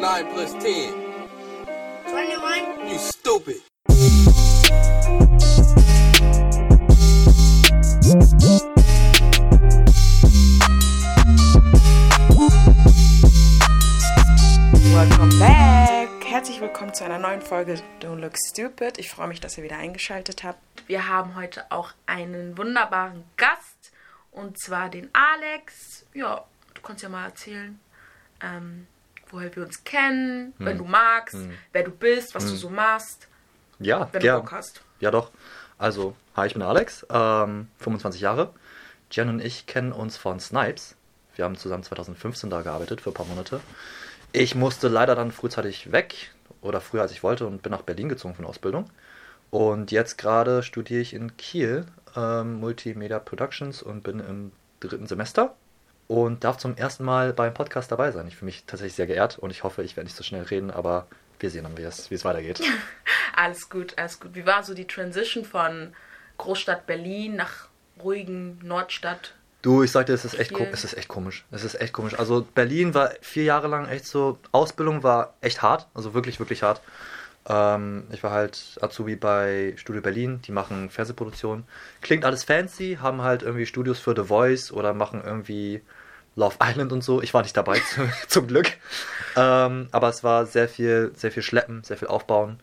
What's 9 plus 10? 21. You stupid. Welcome back! Herzlich willkommen zu einer neuen Folge Don't Look Stupid. Ich freue mich, dass ihr wieder eingeschaltet habt. Wir haben heute auch einen wunderbaren Gast und zwar den Alex. Ja, du kannst ja mal erzählen, ähm, woher wir uns kennen, wenn du magst, wer du bist, was du so machst, Ja, wenn gern. du Bock hast. Ja, doch. Also, hi, ich bin Alex, ähm, 25 Jahre. Jen und ich kennen uns von Snipes. Wir haben zusammen 2015 da gearbeitet für ein paar Monate. Ich musste leider dann frühzeitig weg oder früher als ich wollte und bin nach Berlin gezogen für eine Ausbildung. Und jetzt gerade studiere ich in Kiel ähm, Multimedia Productions und bin im dritten Semester und darf zum ersten Mal beim Podcast dabei sein. Ich fühle mich tatsächlich sehr geehrt und ich hoffe, ich werde nicht so schnell reden, aber wir sehen dann, wie es, wie es weitergeht. Alles gut, alles gut. Wie war so die Transition von Großstadt Berlin nach ruhigen Nordstadt? Du, ich sag dir, es ist echt, es ist echt komisch. Es ist echt komisch. Also Berlin war vier Jahre lang echt so, Ausbildung war echt hart, also wirklich, wirklich hart. Ähm, ich war halt Azubi bei Studio Berlin, die machen Fernsehproduktion. Klingt alles fancy, haben halt irgendwie Studios für The Voice oder machen irgendwie Love Island und so. Ich war nicht dabei, zu, zum Glück. Ähm, aber es war sehr viel, sehr viel Schleppen, sehr viel Aufbauen.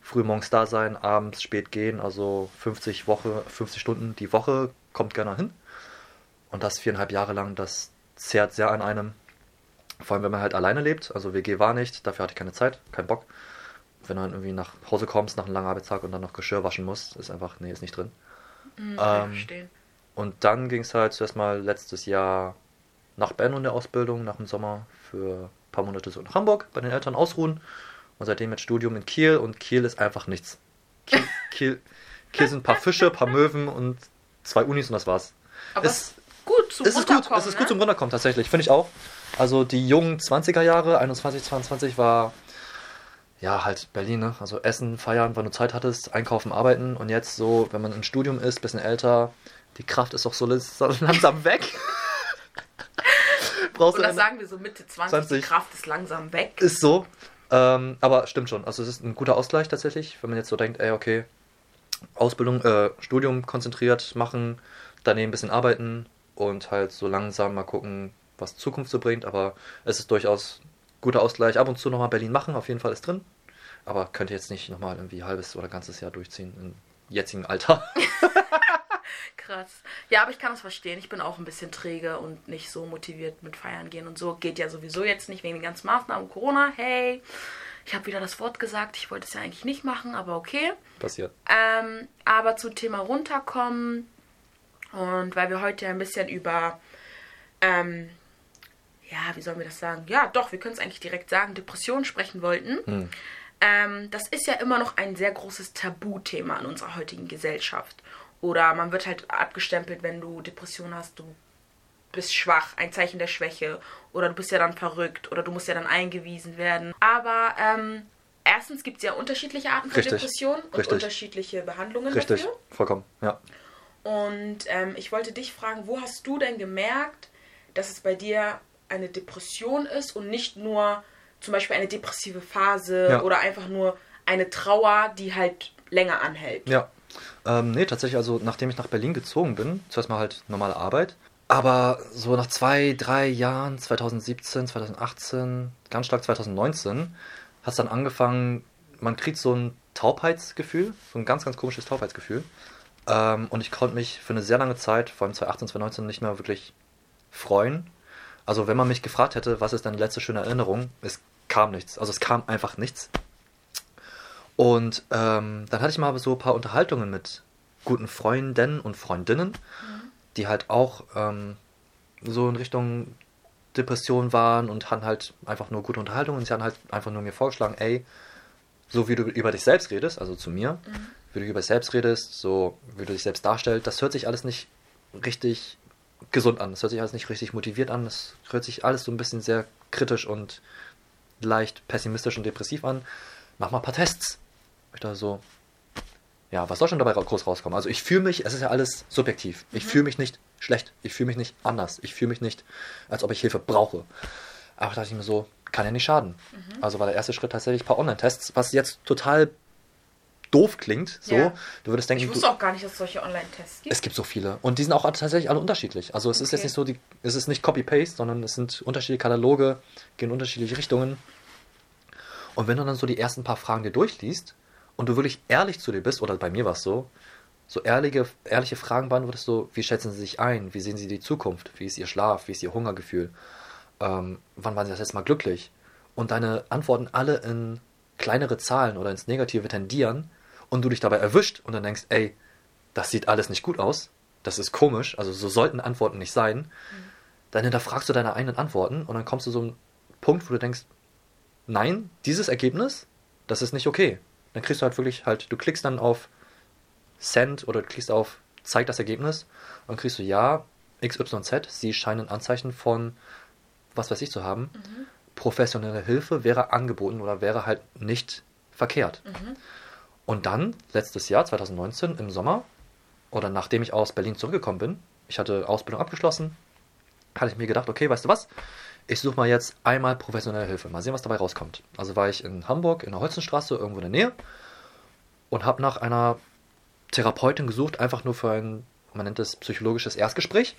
Früh morgens da sein, abends spät gehen, also 50 Woche, 50 Stunden die Woche, kommt gerne hin. Und das viereinhalb Jahre lang, das zehrt sehr an einem. Vor allem, wenn man halt alleine lebt. Also WG war nicht, dafür hatte ich keine Zeit, keinen Bock. Wenn du dann irgendwie nach Hause kommst nach einem langen Arbeitstag und dann noch Geschirr waschen musst, ist einfach, nee, ist nicht drin. Hm, kann Ähm. Und dann ging es halt zuerst mal letztes Jahr nach Bern der Ausbildung, nach dem Sommer für ein paar Monate so in Hamburg bei den Eltern ausruhen. Und seitdem mit Studium in Kiel und Kiel ist einfach nichts. Kiel, Kiel, Kiel sind ein paar Fische, ein paar Möwen und zwei Unis und das war's. Aber es- gut zum es ist gut, es ist ne? gut zum Runterkommen tatsächlich, finde ich auch. Also die jungen 20er Jahre, 21, 22 war ja halt Berlin, ne? Also Essen, feiern, wann du Zeit hattest, einkaufen, arbeiten und jetzt so, wenn man im Studium ist, bisschen älter, die Kraft ist doch so langsam weg. Brauchst eine- sagen wir so Mitte 20, 20. die Kraft ist langsam weg. ist so. Ähm, aber stimmt schon. Also es ist ein guter Ausgleich tatsächlich, wenn man jetzt so denkt, ey, okay, Ausbildung, äh, Studium konzentriert machen, daneben ein bisschen arbeiten und halt so langsam mal gucken, was Zukunft so bringt. Aber es ist durchaus guter Ausgleich. Ab und zu nochmal Berlin machen, auf jeden Fall ist drin. Aber könnte jetzt nicht nochmal irgendwie halbes oder ganzes Jahr durchziehen im jetzigen Alter. Krass. Ja, aber ich kann es verstehen. Ich bin auch ein bisschen träge und nicht so motiviert mit Feiern gehen und so. Geht ja sowieso jetzt nicht wegen den ganzen Maßnahmen. Corona, hey. Ich habe wieder das Wort gesagt. Ich wollte es ja eigentlich nicht machen, aber okay. Passiert. Ähm, aber zum Thema runterkommen und weil wir heute ja ein bisschen über, ähm, ja, wie sollen wir das sagen? Ja, doch, wir können es eigentlich direkt sagen, Depressionen sprechen wollten. Ähm, das ist ja immer noch ein sehr großes Tabuthema in unserer heutigen Gesellschaft. Oder man wird halt abgestempelt, wenn du Depressionen hast, du bist schwach, ein Zeichen der Schwäche. Oder du bist ja dann verrückt oder du musst ja dann eingewiesen werden. Aber ähm, erstens gibt es ja unterschiedliche Arten von Richtig. Depressionen und Richtig. unterschiedliche Behandlungen Richtig. dafür. Vollkommen. Ja. Und ähm, ich wollte dich fragen, wo hast du denn gemerkt, dass es bei dir eine Depression ist und nicht nur zum Beispiel eine depressive Phase Ja. oder einfach nur eine Trauer, die halt länger anhält? Ja. Ähm, nee, tatsächlich, also nachdem ich nach Berlin gezogen bin, zuerst mal halt normale Arbeit. Aber so nach zwei, drei Jahren, 2017, 2018, ganz stark 2019, hat es dann angefangen, man kriegt so ein Taubheitsgefühl, so ein ganz, ganz komisches Taubheitsgefühl. Ähm, und ich konnte mich für eine sehr lange Zeit, vor allem 2018, 2019, nicht mehr wirklich freuen. Also wenn man mich gefragt hätte, was ist deine letzte schöne Erinnerung, es kam nichts. Also es kam einfach nichts. Und ähm, dann hatte ich mal so ein paar Unterhaltungen mit guten Freunden und Freundinnen, die halt auch ähm, so in Richtung Depression waren und hatten halt einfach nur gute Unterhaltungen. Und sie haben halt einfach nur mir vorgeschlagen, ey, so wie du über dich selbst redest, also zu mir, wie du über dich selbst redest, so wie du dich selbst darstellst, das hört sich alles nicht richtig gesund an. Das hört sich alles nicht richtig motiviert an. Das hört sich alles so ein bisschen sehr kritisch und leicht pessimistisch und depressiv an. Mach mal ein paar Tests. Dachte so, ja, was soll schon dabei groß rauskommen? Also ich fühle mich, es ist ja alles subjektiv. Ich fühle mich nicht schlecht. Ich fühle mich nicht anders. Ich fühle mich nicht, als ob ich Hilfe brauche. Aber da dachte ich mir so, kann ja nicht schaden. Also war der erste Schritt tatsächlich ein paar Online-Tests, was jetzt total doof klingt. So, Ja. du würdest denken, Ich du, wusste auch gar nicht, dass es solche Online-Tests gibt. es gibt so viele. Und die sind auch tatsächlich alle unterschiedlich. Also es ist jetzt Okay. nicht so, die, es ist nicht Copy-Paste, sondern es sind unterschiedliche Kataloge, gehen in unterschiedliche Richtungen. Und wenn du dann so die ersten paar Fragen dir durchliest und du wirklich ehrlich zu dir bist, oder bei mir war es so, so ehrliche, ehrliche Fragen beantwortest, so, wie schätzen sie sich ein? Wie sehen sie die Zukunft? Wie ist ihr Schlaf? Wie ist ihr Hungergefühl? Ähm, wann waren sie das letzte Mal glücklich? Und deine Antworten alle in kleinere Zahlen oder ins Negative tendieren und du dich dabei erwischt und dann denkst, ey, das sieht alles nicht gut aus, das ist komisch, also so sollten Antworten nicht sein, dann hinterfragst du deine eigenen Antworten und dann kommst du so einen Punkt, wo du denkst, nein, dieses Ergebnis, das ist nicht okay. Dann kriegst du halt wirklich halt, du klickst dann auf Send oder du klickst auf Zeig das Ergebnis und dann kriegst du ja, XYZ, sie scheinen Anzeichen von was weiß ich zu haben. Professionelle Hilfe wäre angeboten oder wäre halt nicht verkehrt. Und dann, letztes Jahr, 2019, im Sommer, oder nachdem ich aus Berlin zurückgekommen bin, ich hatte Ausbildung abgeschlossen, hatte ich mir gedacht, okay, weißt du was? Ich suche mal jetzt einmal professionelle Hilfe, mal sehen, was dabei rauskommt. Also war ich in Hamburg, in der Holzenstraße, irgendwo in der Nähe, und habe nach einer Therapeutin gesucht, einfach nur für ein, man nennt es psychologisches Erstgespräch.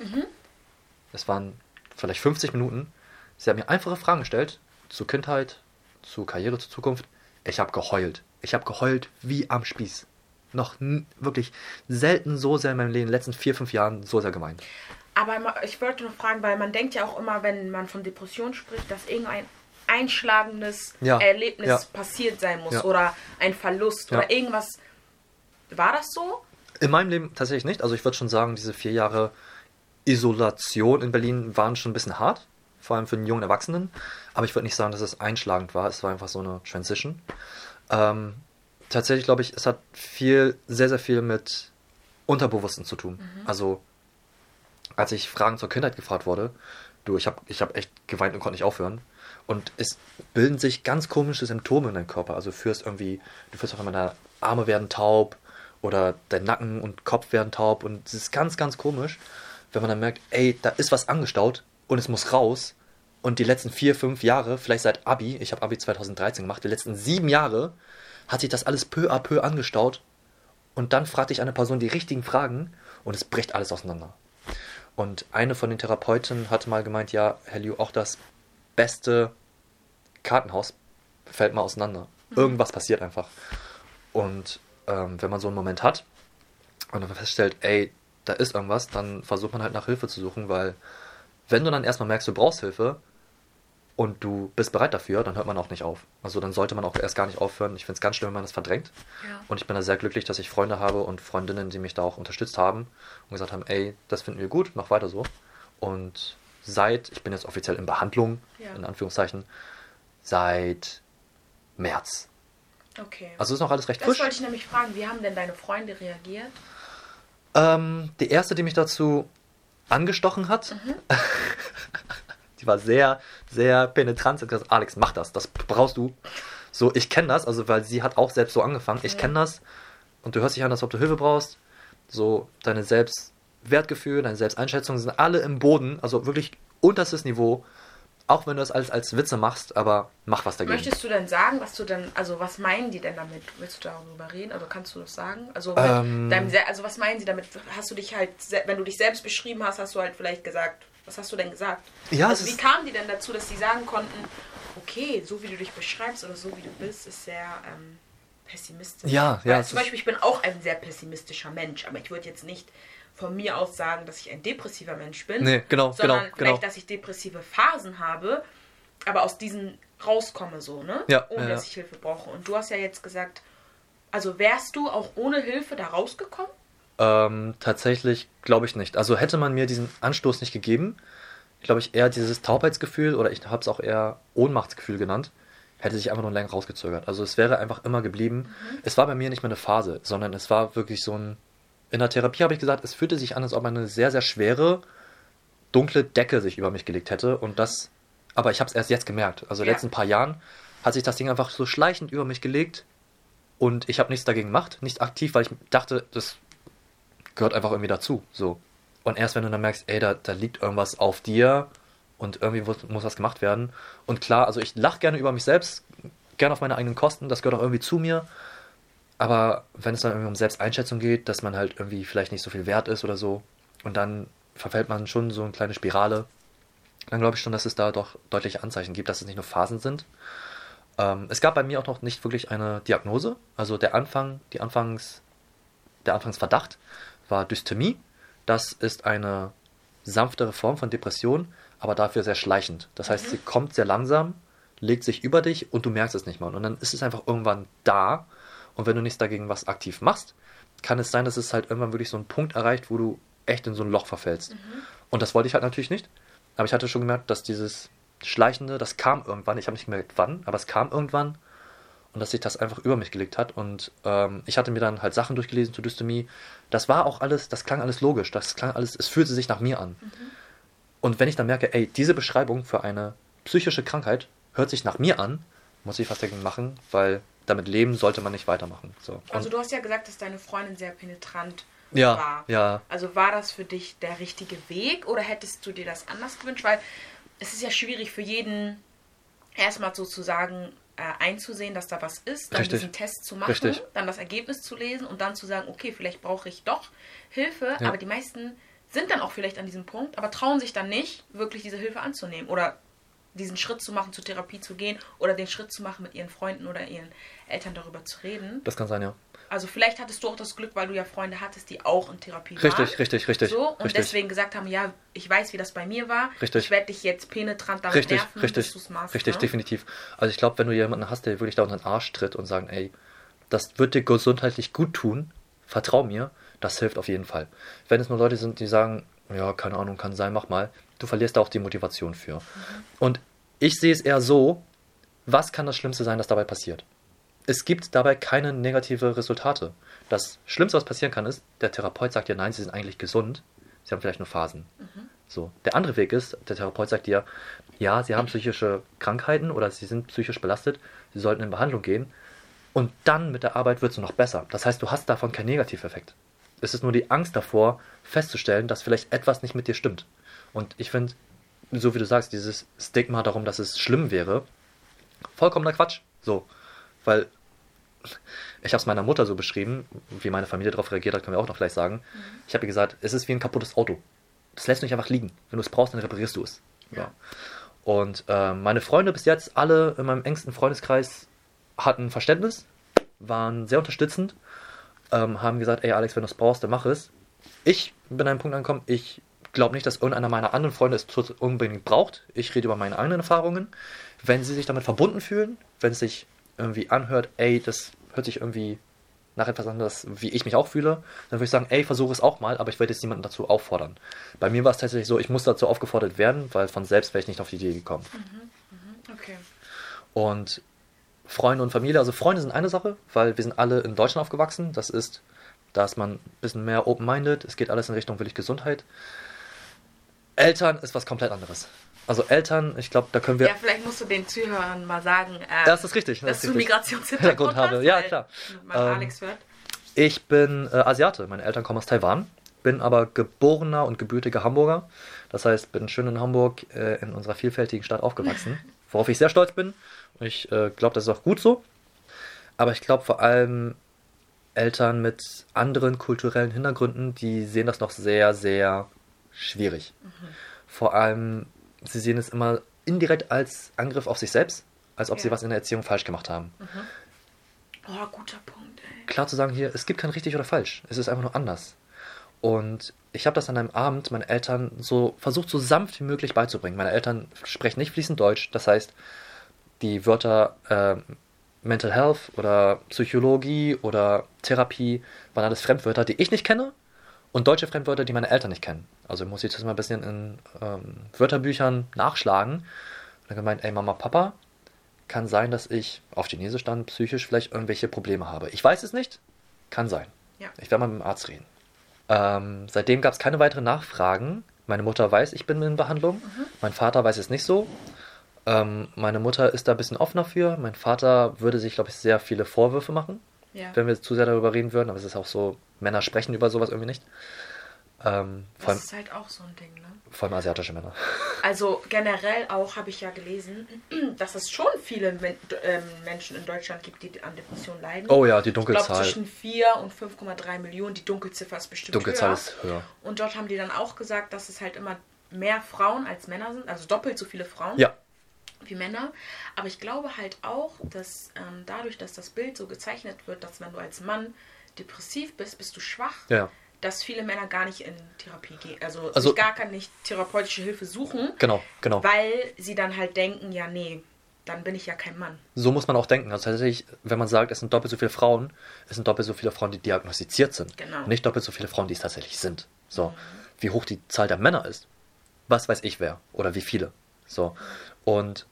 Das waren vielleicht 50 Minuten. Sie hat mir einfache Fragen gestellt zu Kindheit, zu Karriere, zur Zukunft. Ich habe geheult. Ich habe geheult wie am Spieß. Noch wirklich selten so sehr in meinem Leben, in den letzten vier, fünf Jahren so sehr gemeint. Aber ich wollte noch fragen, weil man denkt ja auch immer, wenn man von Depression spricht, dass irgendein einschlagendes Ja, Erlebnis ja. passiert sein muss Ja. oder ein Verlust oder irgendwas. War das so? In meinem Leben tatsächlich nicht. Also ich würde schon sagen, diese vier Jahre Isolation in Berlin waren schon ein bisschen hart. Vor allem für einen jungen Erwachsenen. Aber ich würde nicht sagen, dass es einschlagend war. Es war einfach so eine Transition. Ähm, tatsächlich glaube ich, es hat viel, sehr, sehr viel mit Unterbewussten zu tun. Also als ich Fragen zur Kindheit gefragt wurde, du, ich habe ich hab echt geweint und konnte nicht aufhören. Und es bilden sich ganz komische Symptome in deinem Körper. Also führst irgendwie, du führst auf einmal deine Arme werden taub oder dein Nacken und Kopf werden taub. Und es ist ganz, ganz komisch, wenn man dann merkt, ey, da ist was angestaut und es muss raus. Und die letzten vier, fünf Jahre, vielleicht seit Abi, ich habe Abi 2013 gemacht, die letzten sieben Jahre hat sich das alles peu à peu angestaut. Und dann fragt dich eine Person die richtigen Fragen und es bricht alles auseinander. Und eine von den Therapeuten hat mal gemeint, ja, Herr Liu, auch das beste Kartenhaus fällt mal auseinander. Irgendwas passiert einfach. Und ähm, wenn man so einen Moment hat und dann feststellt, ey, da ist irgendwas, dann versucht man halt nach Hilfe zu suchen, weil wenn du dann erstmal merkst, du brauchst Hilfe und du bist bereit dafür, dann hört man auch nicht auf. Also dann sollte man auch erst gar nicht aufhören. Ich finde es ganz schlimm, wenn man das verdrängt. Ja. Und ich bin da sehr glücklich, dass ich Freunde habe und Freundinnen, die mich da auch unterstützt haben und gesagt haben, ey, das finden wir gut, mach weiter so. Und seit, ich bin jetzt offiziell in Behandlung, Ja. in Anführungszeichen, seit März. Okay. Also ist noch alles recht das frisch. wollte ich nämlich fragen. Wie haben denn deine Freunde reagiert? Ähm, die erste, die mich dazu angestochen hat, die war sehr, sehr penetrant. Sie hat gesagt, Alex, mach das, das brauchst du. So, ich kenne das, also weil sie hat auch selbst so angefangen. Ich kenne das und du hörst dich an, als ob du Hilfe brauchst. So, deine Selbstwertgefühl, deine Selbsteinschätzung sind alle im Boden, also wirklich unterstes Niveau. Auch wenn du das als, als Witze machst, aber mach was dagegen. Möchtest du denn sagen, was du denn, also was meinen die denn damit? Willst du darüber reden? Also kannst du das sagen? Also, Ähm. deinem, also was meinen sie damit? Hast du dich halt, wenn du dich selbst beschrieben hast, hast du halt vielleicht gesagt, was hast du denn gesagt? Ja, also wie kamen die denn dazu, dass sie sagen konnten, okay, so wie du dich beschreibst oder so wie du bist, ist sehr ähm, pessimistisch. Ja, Weil ja, es Zum Beispiel, ich bin auch ein sehr pessimistischer Mensch, aber ich würde jetzt nicht von mir aus sagen, dass ich ein depressiver Mensch bin. Nee, genau, sondern genau, vielleicht, genau. dass ich depressive Phasen habe, aber aus diesen rauskomme so, ne? Ja, Ohne ja, dass ich Hilfe brauche. Und du hast ja jetzt gesagt, also wärst du auch ohne Hilfe da rausgekommen? Ähm, tatsächlich glaube ich nicht. Also hätte man mir diesen Anstoß nicht gegeben, glaube ich eher dieses Taubheitsgefühl oder ich habe es auch eher Ohnmachtsgefühl genannt, hätte sich einfach nur länger rausgezögert. Also es wäre einfach immer geblieben. Es war bei mir nicht mehr eine Phase, sondern es war wirklich so ein. In der Therapie habe ich gesagt, es fühlte sich an, als ob eine sehr, sehr schwere, dunkle Decke sich über mich gelegt hätte und das. Aber ich habe es erst jetzt gemerkt. Also in den Ja. letzten paar Jahren hat sich das Ding einfach so schleichend über mich gelegt und ich habe nichts dagegen gemacht, nicht aktiv, weil ich dachte, das gehört einfach irgendwie dazu. So. Und erst wenn du dann merkst, ey, da, da liegt irgendwas auf dir, und irgendwie muss, muss was gemacht werden. Und klar, also ich lache gerne über mich selbst, gerne auf meine eigenen Kosten, das gehört auch irgendwie zu mir. Aber wenn es dann irgendwie um Selbsteinschätzung geht, dass man halt irgendwie vielleicht nicht so viel wert ist oder so, und dann verfällt man schon so eine kleine Spirale, dann glaube ich schon, dass es da doch deutliche Anzeichen gibt, dass es nicht nur Phasen sind. Ähm, es gab bei mir auch noch nicht wirklich eine Diagnose. Also der Anfang, die Anfangs, der Anfangsverdacht war Dysthymie. Das ist eine sanftere Form von Depression, aber dafür sehr schleichend. Das heißt, sie kommt sehr langsam, legt sich über dich und du merkst es nicht mal. Und dann ist es einfach irgendwann da. Und wenn du nichts dagegen was aktiv machst, kann es sein, dass es halt irgendwann wirklich so einen Punkt erreicht, wo du echt in so ein Loch verfällst. Und das wollte ich halt natürlich nicht. Aber ich hatte schon gemerkt, dass dieses Schleichende, das kam irgendwann. Ich habe nicht gemerkt, wann, aber es kam irgendwann. Und dass sich das einfach über mich gelegt hat. Und ähm, ich hatte mir dann halt Sachen durchgelesen zur Dystomie. Das war auch alles, das klang alles logisch. Das klang alles, es fühlte sich nach mir an. Und wenn ich dann merke, ey, diese Beschreibung für eine psychische Krankheit hört sich nach mir an, muss ich was dagegen machen, weil damit leben sollte man nicht weitermachen. So. Also Und- du hast ja gesagt, dass deine Freundin sehr penetrant ja, war. ja, Also war das für dich der richtige Weg oder hättest du dir das anders gewünscht? Weil es ist ja schwierig für jeden, erstmal sozusagen äh, einzusehen, dass da was ist, dann Richtig. diesen Test zu machen, Richtig. dann das Ergebnis zu lesen und dann zu sagen, okay, vielleicht brauche ich doch Hilfe, Ja. aber die meisten sind dann auch vielleicht an diesem Punkt, aber trauen sich dann nicht, wirklich diese Hilfe anzunehmen oder diesen Schritt zu machen, zur Therapie zu gehen oder den Schritt zu machen, mit ihren Freunden oder ihren Eltern darüber zu reden. das kann sein, ja. Also vielleicht hattest du auch das Glück, weil du ja Freunde hattest, die auch in Therapie waren. Richtig, richtig, richtig. So, und richtig. deswegen gesagt haben, ja, ich weiß, wie das bei mir war. Richtig. Ich werde dich jetzt penetrant damit Richtig, nerven, richtig, bis machst. richtig, ne? definitiv. Also ich glaube, wenn du jemanden hast, der wirklich da unter den Arsch tritt und sagt, ey, das wird dir gesundheitlich gut tun, vertrau mir, das hilft auf jeden Fall. Wenn es nur Leute sind, die sagen, ja, keine Ahnung, kann sein, mach mal, du verlierst da auch die Motivation für. Mhm. Und ich sehe es eher so, was kann das Schlimmste sein, das dabei passiert? Es gibt dabei keine negative Resultate. Das Schlimmste, was passieren kann, ist, der Therapeut sagt dir, nein, sie sind eigentlich gesund, sie haben vielleicht nur Phasen. So. Der andere Weg ist, der Therapeut sagt dir, ja, sie haben psychische Krankheiten oder sie sind psychisch belastet, sie sollten in Behandlung gehen. Und dann mit der Arbeit wird es noch besser. Das heißt, du hast davon keinen Negativeffekt. Es ist nur die Angst davor, festzustellen, dass vielleicht etwas nicht mit dir stimmt. Und ich finde, so wie du sagst, dieses Stigma darum, dass es schlimm wäre, vollkommener Quatsch. So. Weil ich habe es meiner Mutter so beschrieben, wie meine Familie darauf reagiert hat, können wir auch noch gleich sagen. Ich habe ihr gesagt, es ist wie ein kaputtes Auto. Das lässt du nicht einfach liegen. Wenn du es brauchst, dann reparierst du es. Ja. Und äh, meine Freunde bis jetzt, alle in meinem engsten Freundeskreis, hatten Verständnis, waren sehr unterstützend, ähm, haben gesagt, ey Alex, wenn du es brauchst, dann mach es. Ich bin an einem Punkt angekommen, ich glaube nicht, dass irgendeiner meiner anderen Freunde es unbedingt braucht. Ich rede über meine eigenen Erfahrungen. Wenn sie sich damit verbunden fühlen, wenn es sich irgendwie anhört, ey, das hört sich irgendwie nach etwas anderes, wie ich mich auch fühle, dann würde ich sagen, ey, versuche es auch mal, aber ich werde jetzt niemanden dazu auffordern. Bei mir war es tatsächlich so, ich muss dazu aufgefordert werden, weil von selbst wäre ich nicht auf die Idee gekommen. Okay. Und Freunde und Familie, also Freunde sind eine Sache, weil wir sind alle in Deutschland aufgewachsen. Das ist, da ist man ein bisschen mehr open-minded. Es geht alles in Richtung wirklich Gesundheit. Eltern ist was komplett anderes. Also Eltern, ich glaube, da können wir. Ja, vielleicht musst du den Zuhörern mal sagen, äh, Das ist richtig. dass ist du richtig. Migrationshintergrund Hintergrund habe. Ja, klar. Man Ähm, Alex hört. Ich bin äh, Asiate. Meine Eltern kommen aus Taiwan. Bin aber geborener und gebürtiger Hamburger. Das heißt, bin schön in Hamburg äh, in unserer vielfältigen Stadt aufgewachsen. Worauf ich sehr stolz bin. Ich äh, glaube, das ist auch gut so. Aber ich glaube vor allem Eltern mit anderen kulturellen Hintergründen, die sehen das noch sehr, sehr schwierig. Vor allem, sie sehen es immer indirekt als Angriff auf sich selbst, als ob sie Ja. was in der Erziehung falsch gemacht haben Oh, guter Punkt, ey. klar zu sagen hier, es gibt kein richtig oder falsch. Es ist einfach nur anders. Und ich habe das an einem Abend meinen Eltern so versucht, so sanft wie möglich beizubringen. Meine Eltern sprechen nicht fließend Deutsch. Das heißt, die Wörter äh, Mental Health oder Psychologie oder Therapie waren alles Fremdwörter, die ich nicht kenne und deutsche Fremdwörter, die meine Eltern nicht kennen. Also muss ich das mal ein bisschen in ähm, Wörterbüchern nachschlagen. Und dann gemeint, ey Mama, Papa, kann sein, dass ich auf Chinesisch dann psychisch vielleicht irgendwelche Probleme habe. Ich weiß es nicht, kann sein. Ja. Ich werde mal mit dem Arzt reden. Ähm, seitdem gab es keine weiteren Nachfragen. Meine Mutter weiß, ich bin in Behandlung. Mein Vater weiß es nicht so. Ähm, meine Mutter ist da ein bisschen offener für. Mein Vater würde sich, glaube ich, sehr viele Vorwürfe machen, Ja. wenn wir zu sehr darüber reden würden. Aber es ist auch so, Männer sprechen über sowas irgendwie nicht. Ähm, Das allem, ist halt auch so ein Ding, ne? vor allem asiatische Männer. Also generell auch habe ich ja gelesen, dass es schon viele Men ähm, Menschen in Deutschland gibt, die an Depressionen leiden. Oh ja, die ich glaube Dunkelzahl. zwischen 4 und 5,3 Millionen. Die Dunkelziffer ist bestimmt Dunkelzahl höher. ist höher. Und dort haben die dann auch gesagt, dass es halt immer mehr Frauen als Männer sind, also doppelt so viele Frauen Ja, wie Männer. Aber ich glaube halt auch, dass ähm, dadurch, dass das Bild so gezeichnet wird, dass wenn du als Mann depressiv bist, bist du schwach, ja, dass viele Männer gar nicht in Therapie gehen, also, Also- gar keine nicht therapeutische Hilfe suchen, genau, genau. weil sie dann halt denken, ja nee, dann bin ich ja kein Mann. So muss man auch denken. Also tatsächlich, wenn man sagt, es sind doppelt so viele Frauen, es sind doppelt so viele Frauen, die diagnostiziert sind. Genau. Nicht doppelt so viele Frauen, die es tatsächlich sind. So. Wie hoch die Zahl der Männer ist, was weiß ich wer oder wie viele. So. Und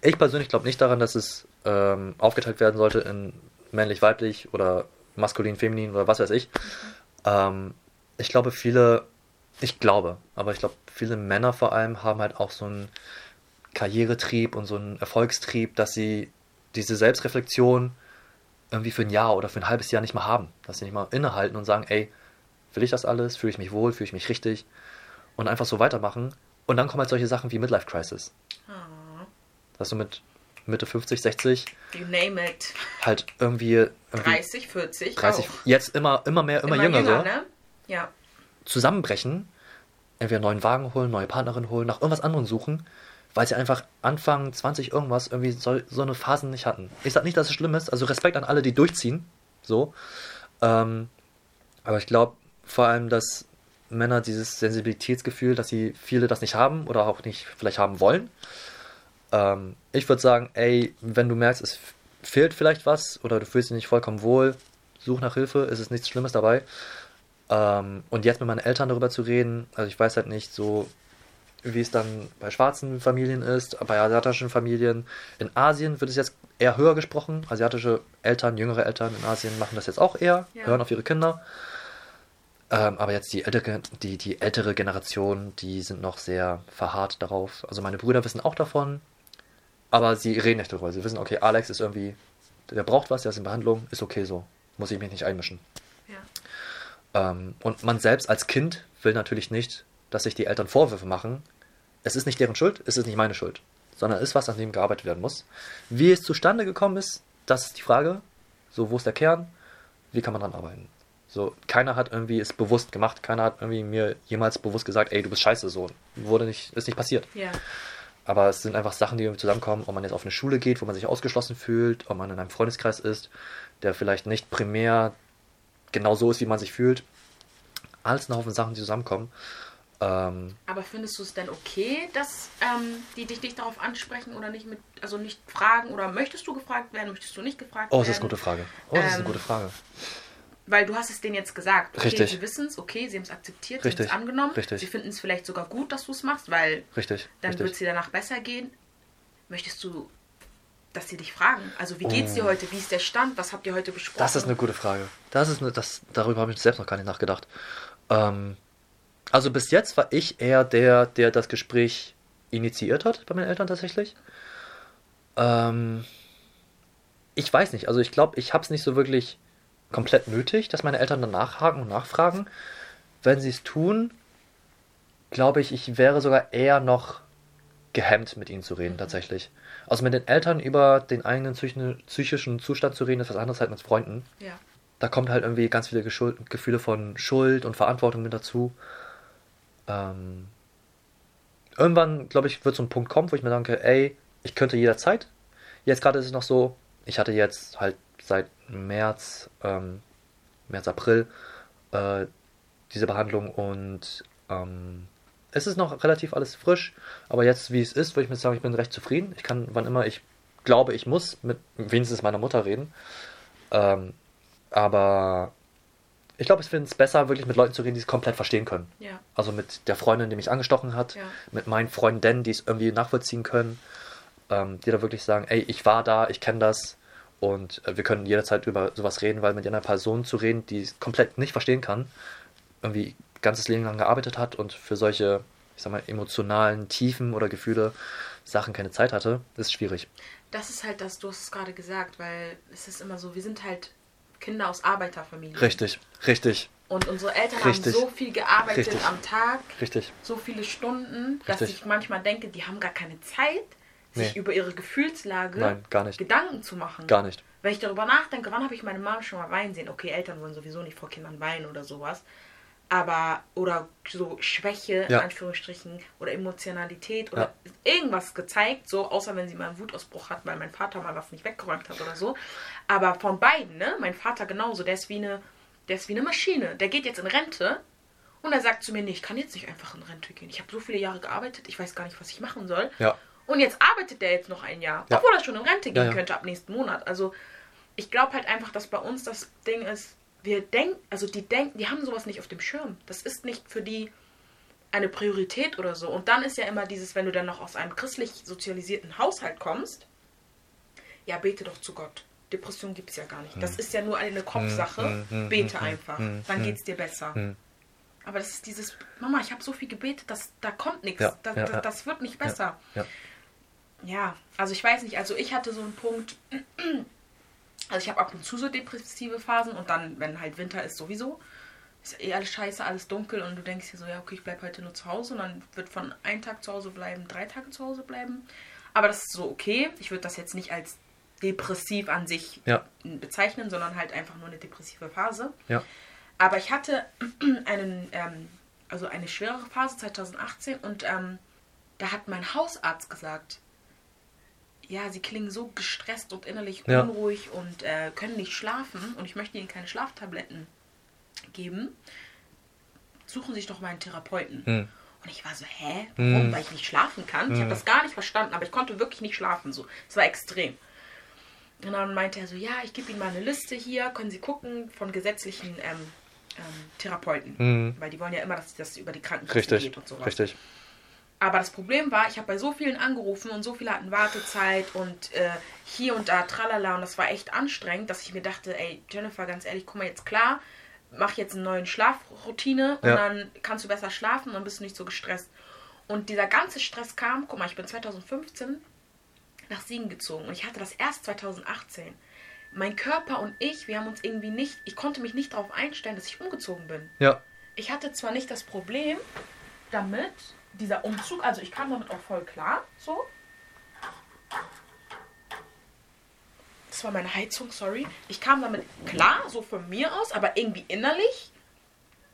ich persönlich glaube nicht daran, dass es ähm, aufgeteilt werden sollte in männlich, weiblich oder maskulin, feminin oder was weiß ich. Ähm, ich glaube, viele, ich glaube, aber ich glaube, viele Männer vor allem haben halt auch so einen Karrieretrieb und so einen Erfolgstrieb, dass sie diese Selbstreflexion irgendwie für ein Jahr oder für ein halbes Jahr nicht mal haben. Dass sie nicht mal innehalten und sagen, ey, will ich das alles? Fühle ich mich wohl? Fühle ich mich richtig? Und einfach so weitermachen. Und dann kommen halt solche Sachen wie Midlife Crisis. Ah, Dass du mit Mitte 50, 60 you name it. halt irgendwie, irgendwie 30, 40. 30, auch. jetzt immer, immer mehr, immer, jüngere ne? Ja. zusammenbrechen, entweder einen neuen Wagen holen, neue Partnerin holen, nach irgendwas anderem suchen, weil sie einfach Anfang 20 irgendwas irgendwie so, so eine Phasen nicht hatten. Ich sag nicht, dass es schlimm ist, also Respekt an alle, die durchziehen, so. Ähm, aber ich glaube vor allem, dass Männer dieses Sensibilitätsgefühl, dass sie viele das nicht haben oder auch nicht vielleicht haben wollen. Ähm, ich würde sagen, ey, wenn du merkst, es fehlt vielleicht was oder du fühlst dich nicht vollkommen wohl, such nach Hilfe, es ist nichts Schlimmes dabei. Ähm, und jetzt mit meinen Eltern darüber zu reden, also ich weiß halt nicht so, wie es dann bei schwarzen Familien ist, bei asiatischen Familien. In Asien wird es jetzt eher höher gesprochen. Asiatische Eltern, jüngere Eltern in Asien machen das jetzt auch eher, Ja. hören auf ihre Kinder. Ähm, aber jetzt die ältere, die, die ältere Generation, die sind noch sehr verharrt darauf. Also meine Brüder wissen auch davon, aber sie reden nicht darüber. Sie wissen, okay, Alex ist irgendwie, der braucht was, der ist in Behandlung, ist okay so. Muss ich mich nicht einmischen. ja. Ähm, und man selbst als Kind will natürlich nicht, dass sich die Eltern Vorwürfe machen. Es ist nicht deren Schuld, es ist nicht meine Schuld, sondern es ist was, an dem gearbeitet werden muss. Wie es zustande gekommen ist, das ist die Frage. So, wo ist der Kern? Wie kann man dran arbeiten? So, keiner hat irgendwie es bewusst gemacht, keiner hat irgendwie mir jemals bewusst gesagt, ey, du bist scheiße, so. Wurde nicht, ist nicht passiert. Ja. Aber es sind einfach Sachen, die irgendwie zusammenkommen, ob man jetzt auf eine Schule geht, wo man sich ausgeschlossen fühlt, ob man in einem Freundeskreis ist, der vielleicht nicht primär genau so ist, wie man sich fühlt. Alles ein Haufen Sachen, die zusammenkommen. Ähm, Aber findest du es denn okay, dass ähm, die dich nicht darauf ansprechen oder nicht mit, also nicht fragen oder möchtest du gefragt werden, möchtest du nicht gefragt oh, werden? das ist eine gute Frage. Oh, das ist eine Ähm, gute Frage. Weil du hast es denen jetzt gesagt. Okay, Richtig. Sie wissen es, okay, sie haben es akzeptiert, Richtig. sie haben es angenommen. Richtig. Sie finden es vielleicht sogar gut, dass du es machst, weil Richtig. dann wird es dir danach besser gehen. Möchtest du, dass sie dich fragen? Also wie geht's dir Oh. heute? Wie ist der Stand? Was habt ihr heute besprochen? Das ist eine gute Frage. Das ist eine, das, darüber habe ich selbst noch gar nicht nachgedacht. Ähm, also bis jetzt war ich eher der, der das Gespräch initiiert hat bei meinen Eltern tatsächlich. Ähm, ich weiß nicht, also ich glaube, ich habe es nicht so wirklich komplett nötig, dass meine Eltern dann nachhaken und nachfragen. Wenn sie es tun, glaube ich, ich wäre sogar eher noch gehemmt, mit ihnen zu reden, tatsächlich. Also mit den Eltern über den eigenen psychi- psychischen Zustand zu reden, ist was anderes halt mit Freunden. Ja. Da kommt halt irgendwie ganz viele Geschuld Gefühle von Schuld und Verantwortung mit dazu. Ähm, irgendwann, glaube ich, wird so ein Punkt kommen, wo ich mir denke, ey, ich könnte jederzeit. Jetzt gerade ist es noch so, ich hatte jetzt halt seit März, ähm, März, April äh, diese Behandlung und ähm, es ist noch relativ alles frisch, aber jetzt, wie es ist, würde ich mir sagen, ich bin recht zufrieden. Ich kann, wann immer ich glaube, ich muss, mit wenigstens meiner Mutter reden. Ähm, aber ich glaube, ich finde es besser, wirklich mit Leuten zu reden, die es komplett verstehen können. Ja. Also mit der Freundin, die mich angestochen hat, Ja. mit meinen Freunden, die es irgendwie nachvollziehen können, ähm, die da wirklich sagen, ey, ich war da, ich kenne das und äh, wir können jederzeit über sowas reden, weil mit einer Person zu reden, die es komplett nicht verstehen kann, irgendwie ganzes Leben lang gearbeitet hat und für solche, ich sag mal, emotionalen Tiefen oder Gefühle Sachen keine Zeit hatte, ist schwierig. Das ist halt das, du hast es gerade gesagt, weil es ist immer so, wir sind halt Kinder aus Arbeiterfamilien. Richtig, richtig. Und unsere Eltern Richtig. haben so viel gearbeitet Richtig. am Tag, Richtig. so viele Stunden, dass ich manchmal denke, die haben gar keine Zeit, sich Nee. über ihre Gefühlslage Nein, gar nicht. Gedanken zu machen. Gar nicht. Wenn ich darüber nachdenke, wann habe ich meine Mama schon mal weinen sehen? Okay, Eltern wollen sowieso nicht vor Kindern weinen oder sowas. Aber, oder so Schwäche, in Ja. Anführungsstrichen, oder Emotionalität oder irgendwas gezeigt, so, außer wenn sie mal einen Wutausbruch hat, weil mein Vater mal was nicht weggeräumt hat oder so. Aber von beiden, ne? Mein Vater genauso, der ist wie eine, der ist wie eine Maschine. Der geht jetzt in Rente und er sagt zu mir, nee, ich kann jetzt nicht einfach in Rente gehen. Ich habe so viele Jahre gearbeitet, ich weiß gar nicht, was ich machen soll. Ja. Und jetzt arbeitet der jetzt noch ein Jahr, Ja. obwohl er schon in Rente gehen Ja, könnte ab nächsten Monat. Also ich glaube halt einfach, dass bei uns das Ding ist, wir denken, also die denken, die haben sowas nicht auf dem Schirm. Das ist nicht für die eine Priorität oder so. Und dann ist ja immer dieses, wenn du dann noch aus einem christlich sozialisierten Haushalt kommst, ja, bete doch zu Gott. Depression gibt es ja gar nicht. Das ist ja nur eine Kopfsache. hm, hm, Bete hm, einfach. hm, Dann hm, geht's dir besser. hm. Aber das ist dieses, Mama, ich habe so viel gebetet, dass da kommt nichts. Ja, das, ja, das, das wird nicht besser. Ja. Ja, also ich weiß nicht, also ich hatte so einen Punkt, also ich habe ab und zu so depressive Phasen und dann, wenn halt Winter ist, sowieso. Ist eh alles scheiße, alles dunkel und du denkst dir so, ja, okay, ich bleib heute nur zu Hause und dann wird von einem Tag zu Hause bleiben, drei Tage zu Hause bleiben. Aber das ist so okay. Ich würde das jetzt nicht als depressiv an sich Ja. bezeichnen, sondern halt einfach nur eine depressive Phase. Ja. Aber ich hatte einen, ähm, also eine schwerere Phase 2018 und ähm, da hat mein Hausarzt gesagt, ja, sie klingen so gestresst und innerlich Ja. unruhig und äh, können nicht schlafen und ich möchte ihnen keine Schlaftabletten geben. Suchen Sie sich doch mal einen Therapeuten. Hm. Und ich war so, hä? Warum? Hm. Weil ich nicht schlafen kann? Ich habe das gar nicht verstanden, aber ich konnte wirklich nicht schlafen. So. Es war extrem. Und dann meinte er so, ja, ich gebe Ihnen mal eine Liste hier, können Sie gucken von gesetzlichen ähm, ähm, Therapeuten. Hm. Weil die wollen ja immer, dass das über die Krankenkasse geht und sowas. Richtig. Aber das Problem war, ich habe bei so vielen angerufen und so viele hatten Wartezeit und äh, hier und da tralala und das war echt anstrengend, dass ich mir dachte, ey, Jennifer, ganz ehrlich, guck mal jetzt klar, mach jetzt eine neue Schlafroutine und Ja. dann kannst du besser schlafen und dann bist du nicht so gestresst. Und dieser ganze Stress kam, guck mal, ich bin 2015 nach Siegen gezogen und ich hatte das erst 2018. Mein Körper und ich, wir haben uns irgendwie nicht, ich konnte mich nicht darauf einstellen, dass ich umgezogen bin Ja. ich hatte zwar nicht das Problem damit, dieser Umzug, also ich kam damit auch voll klar, so. Das war meine Heizung, sorry. Ich kam damit klar, so von mir aus, aber irgendwie innerlich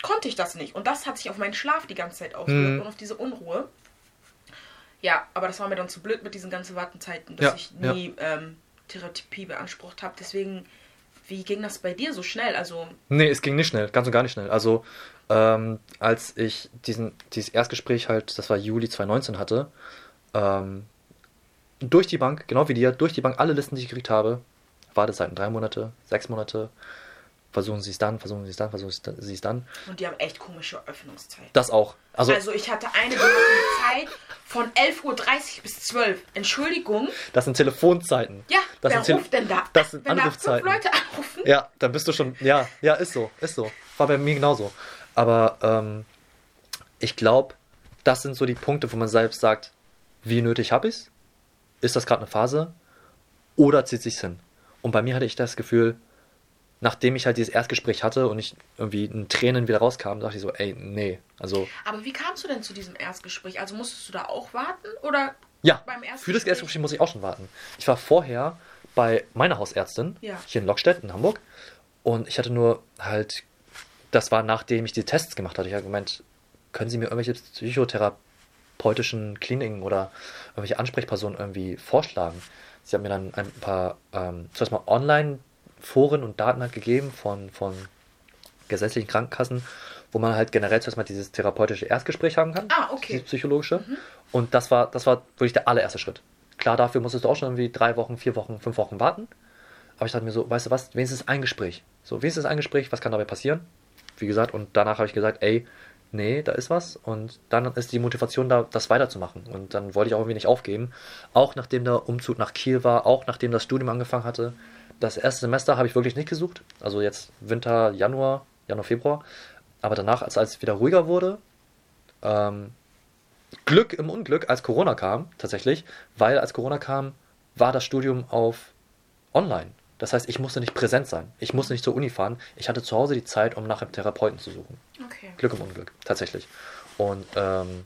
konnte ich das nicht. Und das hat sich auf meinen Schlaf die ganze Zeit ausgewirkt Mhm. und auf diese Unruhe. Ja, aber das war mir dann zu blöd mit diesen ganzen Wartenzeiten, dass Ja, ich ja. nie ähm, Therapie beansprucht habe. Deswegen, wie ging das bei dir so schnell? Also, Nee, es ging nicht schnell, ganz und gar nicht schnell. Also, ähm, als ich diesen, dieses Erstgespräch halt, das war Juli 2019 hatte, ähm, durch die Bank, genau wie dir, durch die Bank alle Listen, die ich gekriegt habe, Wartezeiten drei Monate, sechs Monate, versuchen Sie es dann, versuchen Sie es dann, versuchen Sie es dann. und die haben echt komische Öffnungszeiten. Das auch. Also, Also ich hatte eine Zeit von 11.30 Uhr bis 12 Entschuldigung. das sind Telefonzeiten. Ja, das wer sind ruft denn da? Das sind Wenn da fünf Anrufzeiten. Leute anrufen? Ja, dann bist du schon. Ja, ja, ist so, ist so. War bei mir genauso. Aber ähm, ich glaube, das sind so die Punkte, wo man selbst sagt, wie nötig habe ich's? Ist das gerade eine Phase? Oder zieht sich's hin? Und bei mir hatte ich das Gefühl, nachdem ich halt dieses Erstgespräch hatte und ich irgendwie in Tränen wieder rauskam, dachte ich so, ey, nee. Also, Aber wie kamst du denn zu diesem Erstgespräch? Also musstest du da auch warten? Oder ja, beim für das Erstgespräch? Muss ich auch schon warten. Ich war vorher bei meiner Hausärztin Ja. hier in Lockstedt in Hamburg und ich hatte nur halt, das war nachdem ich die Tests gemacht hatte, ich habe gemeint, können Sie mir irgendwelche psychotherapeutischen Kliniken oder irgendwelche Ansprechpersonen irgendwie vorschlagen? Sie haben mir dann ein paar, ähm, zuerst mal Online-Foren und Daten halt gegeben von, von gesetzlichen Krankenkassen, wo man halt generell zuerst mal dieses therapeutische Erstgespräch haben kann. Ah, okay. Dieses psychologische. Und das war, das war wirklich der allererste Schritt. Klar, dafür musstest du auch schon irgendwie drei Wochen, vier Wochen, fünf Wochen warten. Aber ich dachte mir so, weißt du was, wenigstens ein Gespräch. So, wenigstens ein Gespräch, was kann dabei passieren? Wie gesagt, und danach habe ich gesagt, ey, nee, da ist was. Und dann ist die Motivation da, das weiterzumachen. Und dann wollte ich auch irgendwie nicht aufgeben. Auch nachdem der Umzug nach Kiel war, auch nachdem das Studium angefangen hatte. Das erste Semester habe ich wirklich nicht gesucht. Also jetzt Winter, Januar, Januar, Februar. Aber danach, als als es wieder ruhiger wurde, ähm, Glück im Unglück, als Corona kam, tatsächlich, weil als Corona kam, war das Studium auf online. Das heißt, ich musste nicht präsent sein. Ich musste nicht zur Uni fahren. Ich hatte zu Hause die Zeit, um nach einem Therapeuten zu suchen. Okay. Glück im Unglück, tatsächlich. Und ähm,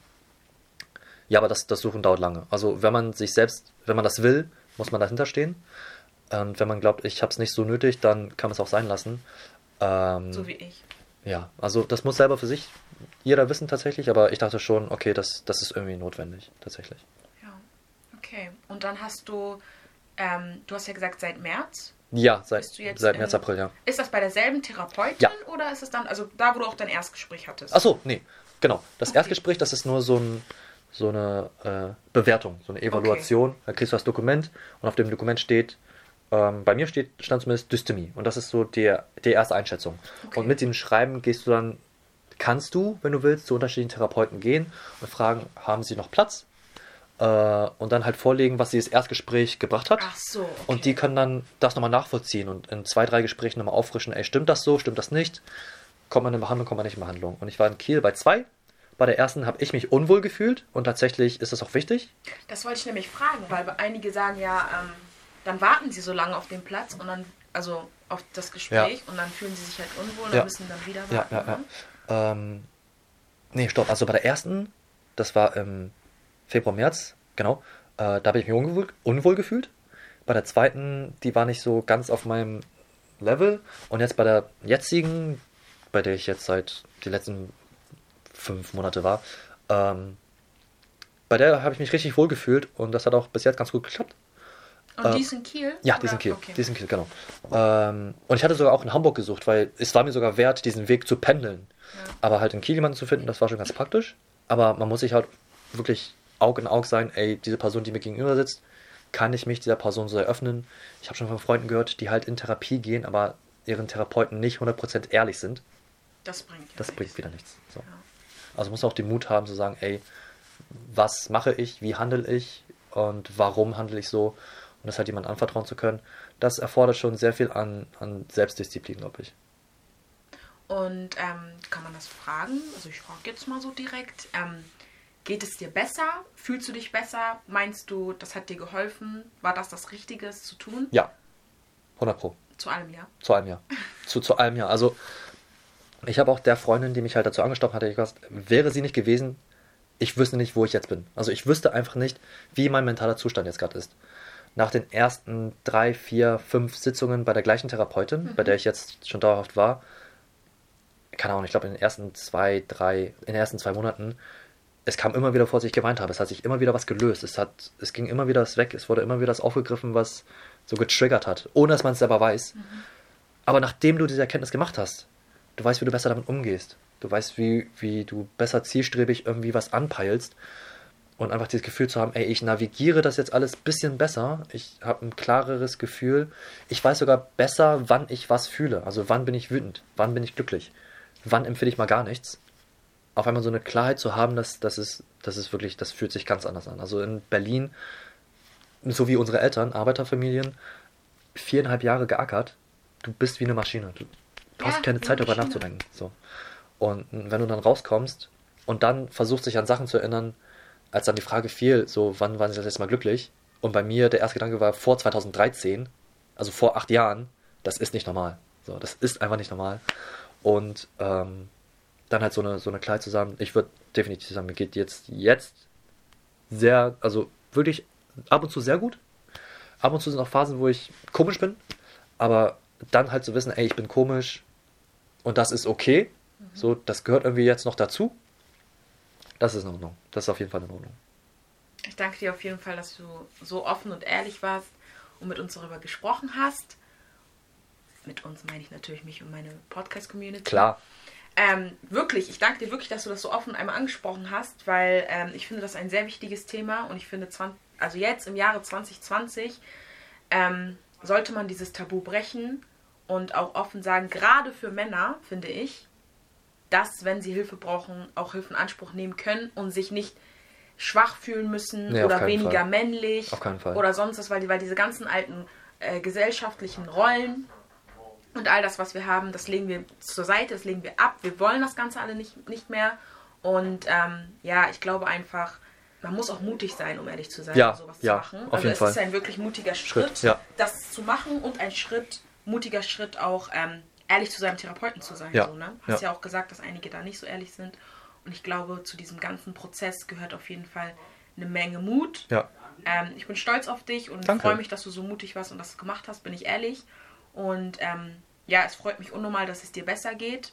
ja, aber das, das Suchen dauert lange. Also wenn man sich selbst, wenn man das will, muss man dahinter stehen. Und wenn man glaubt, ich habe es nicht so nötig, dann kann man es auch sein lassen. Ähm, So wie ich. ja, also das muss selber für sich jeder wissen tatsächlich, aber ich dachte schon, okay, das, das ist irgendwie notwendig, tatsächlich. Ja. Okay. Und dann hast du, ähm, du hast ja gesagt, seit März. Ja, seit, seit März, April, ja. Ist das bei derselben Therapeutin Ja. oder ist es dann, also da, wo du auch dein Erstgespräch hattest? Achso, nee, genau. Das Okay. Erstgespräch, das ist nur so, ein, so eine äh, Bewertung, so eine Evaluation. Da kriegst du das Dokument und auf dem Dokument steht, ähm, bei mir steht, stand zumindest Dystemie. Und das ist so der, die erste Einschätzung. Okay. Und mit dem Schreiben gehst du dann, kannst du, wenn du willst, zu unterschiedlichen Therapeuten gehen und fragen, haben sie noch Platz? Äh, und dann halt vorlegen, was dieses Erstgespräch gebracht hat. Ach so. Okay. Und die können dann das nochmal nachvollziehen und in zwei, drei Gesprächen nochmal auffrischen, ey, stimmt das so, stimmt das nicht? Kommt man in Behandlung, kommt man nicht in Behandlung. Und ich war in Kiel bei zwei. Bei der ersten habe ich mich unwohl gefühlt und tatsächlich ist das auch wichtig. Das wollte ich nämlich fragen, weil einige sagen ja, ähm, dann warten sie so lange auf den Platz und dann, also auf das Gespräch und dann fühlen sie sich halt unwohl und Ja. müssen dann wieder Ja, warten. ja, ja. ne? Ähm, nee, stopp. Also bei der ersten, das war im Februar, März, genau, äh, da habe ich mich unwohl, unwohl gefühlt. Bei der zweiten, die war nicht so ganz auf meinem Level. Und jetzt bei der jetzigen, bei der ich jetzt seit die letzten fünf Monate war, ähm, bei der habe ich mich richtig wohl gefühlt und das hat auch bis jetzt ganz gut geklappt. Und Äh, die ist in Kiel? Ja, die sind Kiel. Okay. Die sind Kiel, genau. Ähm, und ich hatte sogar auch in Hamburg gesucht, weil es war mir sogar wert, diesen Weg zu pendeln. Ja. Aber halt in Kiel jemanden zu finden, das war schon ganz praktisch. Aber man muss sich halt wirklich Aug in Aug sein, ey, diese Person, die mir gegenüber sitzt, kann ich mich dieser Person so eröffnen? Ich habe schon von Freunden gehört, die halt in Therapie gehen, aber ihren Therapeuten nicht 100% ehrlich sind. Das bringt ja Das nichts. bringt wieder nichts. So. Ja. Also muss man auch den Mut haben zu sagen, ey, was mache ich, wie handle ich und warum handle ich so und das halt jemand anvertrauen zu können. Das erfordert schon sehr viel an, an Selbstdisziplin, glaube ich. Und ähm, kann man das fragen? Also ich frage jetzt mal so direkt. Ähm, geht es dir besser? Fühlst du dich besser? Meinst du, das hat dir geholfen? War das das Richtige es zu tun? Ja, 100 Pro. Zu allem ja. Zu einem Jahr. zu, zu einem Jahr. Also, ich habe auch der Freundin, die mich halt dazu angestochen hatte, gesagt, wäre sie nicht gewesen, ich wüsste nicht, wo ich jetzt bin. Also, ich wüsste einfach nicht, wie mein mentaler Zustand jetzt gerade ist. Nach den ersten drei, vier, fünf Sitzungen bei der gleichen Therapeutin, bei der ich jetzt schon dauerhaft war, keine Ahnung, ich glaube in den ersten zwei, drei, in den ersten zwei Monaten, es kam immer wieder vor, dass ich geweint habe. Es hat sich immer wieder was gelöst. Es, hat, es ging immer wieder was weg. Es wurde immer wieder das aufgegriffen, was so getriggert hat, ohne dass man es selber weiß. Aber nachdem du diese Erkenntnis gemacht hast, du weißt, wie du besser damit umgehst. Du weißt, wie, wie du besser zielstrebig irgendwie was anpeilst. Und einfach dieses Gefühl zu haben, ey, ich navigiere das jetzt alles ein bisschen besser. Ich habe ein klareres Gefühl. Ich weiß sogar besser, wann ich was fühle. Also wann bin ich wütend, wann bin ich glücklich, wann empfinde ich mal gar nichts. Auf einmal so eine Klarheit zu haben, das, das, ist, das ist wirklich, das fühlt sich ganz anders an. Also in Berlin, so wie unsere Eltern, Arbeiterfamilien, viereinhalb Jahre geackert, du bist wie eine Maschine. Du, du Ja, hast keine Zeit darüber nachzudenken. So. Und wenn du dann rauskommst und dann versuchst dich an Sachen zu erinnern, als dann die Frage fiel, so wann waren sie das letzte Mal glücklich? Und bei mir der erste Gedanke war vor 2013, also vor acht Jahren, das ist nicht normal. So, das ist einfach nicht normal. Und ähm, dann halt so eine, so eine Klarheit zusammen. Ich würde definitiv sagen, mir geht jetzt, jetzt sehr, also wirklich ab und zu sehr gut. Ab und zu sind auch Phasen, wo ich komisch bin. Aber dann halt zu wissen, ey, ich bin komisch und das ist okay. So, das gehört irgendwie jetzt noch dazu. Das ist in Ordnung. Das ist auf jeden Fall in Ordnung. Ich danke dir auf jeden Fall, dass du so offen und ehrlich warst und mit uns darüber gesprochen hast. Mit uns meine ich natürlich mich und meine Podcast-Community. Klar. Ähm, wirklich, ich danke dir wirklich, dass du das so offen einmal angesprochen hast, weil ähm, ich finde das ein sehr wichtiges Thema und ich finde, 20, also jetzt im Jahre 2020 ähm, sollte man dieses Tabu brechen und auch offen sagen, gerade für Männer, finde ich, dass, wenn sie Hilfe brauchen, auch Hilfe in Anspruch nehmen können und sich nicht schwach fühlen müssen Nee, oder weniger Fall. männlich Auf keinen Fall. oder sonst was, weil, die, weil diese ganzen alten äh, gesellschaftlichen Rollen und all das, was wir haben, das legen wir zur Seite, das legen wir ab. Wir wollen das Ganze alle nicht, nicht mehr. Und ähm, ja, ich glaube einfach, man muss auch mutig sein, um ehrlich zu sein, Ja, sowas ja, zu machen. auf also jeden es Fall. ist ein wirklich mutiger Schritt, Schritt, ja. das zu machen und ein Schritt, mutiger Schritt auch ähm, ehrlich zu seinem Therapeuten zu sein. Ja, So, ne? Hast ja. ja. auch gesagt, dass einige da nicht so ehrlich sind. Und ich glaube, zu diesem ganzen Prozess gehört auf jeden Fall eine Menge Mut. Ja, Ähm, ich bin stolz auf dich und freue mich, dass du so mutig warst und das gemacht hast, bin ich ehrlich. Und ähm, ja, es freut mich unnormal, dass es dir besser geht.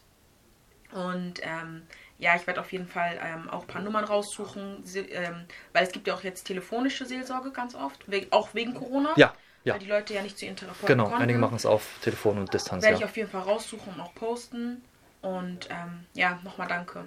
Und ähm, ja, ich werde auf jeden Fall ähm, auch ein paar Nummern raussuchen, ähm, weil es gibt ja auch jetzt telefonische Seelsorge ganz oft, auch wegen Corona. ja, ja. Weil die Leute ja nicht zu ihren Therapeuten Genau, konnten. einige machen es auf Telefon und Distanz, Werde ich ja. auf jeden Fall raussuchen und auch posten. Und ähm, ja, nochmal danke.